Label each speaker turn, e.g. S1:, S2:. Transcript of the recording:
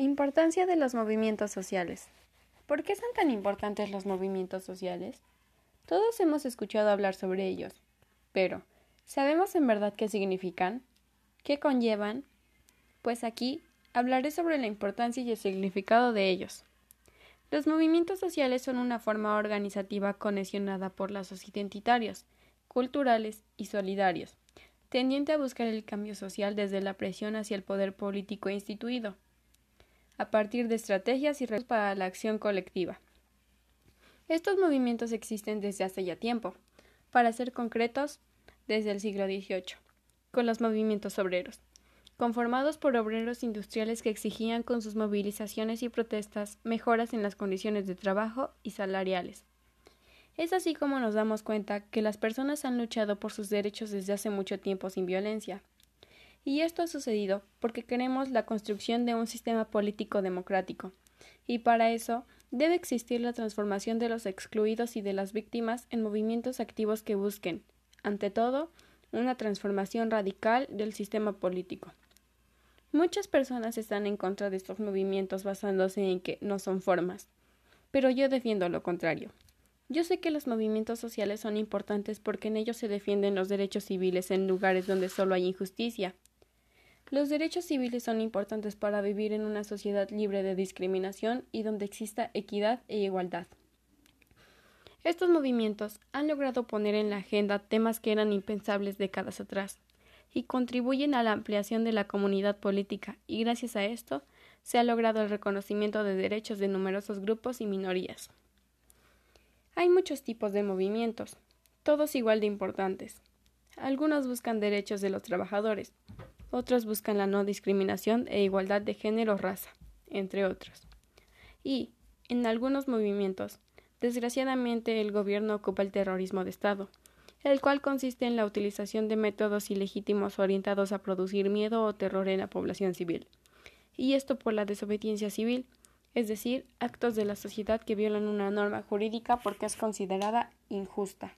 S1: Importancia de los movimientos sociales. ¿Por qué son tan importantes los movimientos sociales? Todos hemos escuchado hablar sobre ellos, pero ¿sabemos en verdad qué significan? ¿Qué conllevan? Pues aquí hablaré sobre la importancia y el significado de ellos. Los movimientos sociales son una forma organizativa cohesionada por lazos identitarios, culturales y solidarios, tendiente a buscar el cambio social desde la presión hacia el poder político instituido a partir de estrategias y redes para la acción colectiva. Estos movimientos existen desde hace ya tiempo, para ser concretos, desde el siglo XVIII, con los movimientos obreros, conformados por obreros industriales que exigían con sus movilizaciones y protestas mejoras en las condiciones de trabajo y salariales. Es así como nos damos cuenta que las personas han luchado por sus derechos desde hace mucho tiempo sin violencia, y esto ha sucedido porque queremos la construcción de un sistema político democrático. Y para eso debe existir la transformación de los excluidos y de las víctimas en movimientos activos que busquen, ante todo, una transformación radical del sistema político. Muchas personas están en contra de estos movimientos basándose en que no son formas, pero yo defiendo lo contrario. Yo sé que los movimientos sociales son importantes porque en ellos se defienden los derechos civiles en lugares donde solo hay injusticia, los derechos civiles son importantes para vivir en una sociedad libre de discriminación y donde exista equidad e igualdad. Estos movimientos han logrado poner en la agenda temas que eran impensables décadas atrás y contribuyen a la ampliación de la comunidad política y gracias a esto se ha logrado el reconocimiento de derechos de numerosos grupos y minorías. Hay muchos tipos de movimientos, todos igual de importantes. Algunos buscan derechos de los trabajadores, otros buscan la no discriminación e igualdad de género o raza, entre otros. Y, en algunos movimientos, desgraciadamente el gobierno ocupa el terrorismo de Estado, el cual consiste en la utilización de métodos ilegítimos orientados a producir miedo o terror en la población civil, y esto por la desobediencia civil, es decir, actos de la sociedad que violan una norma jurídica porque es considerada injusta.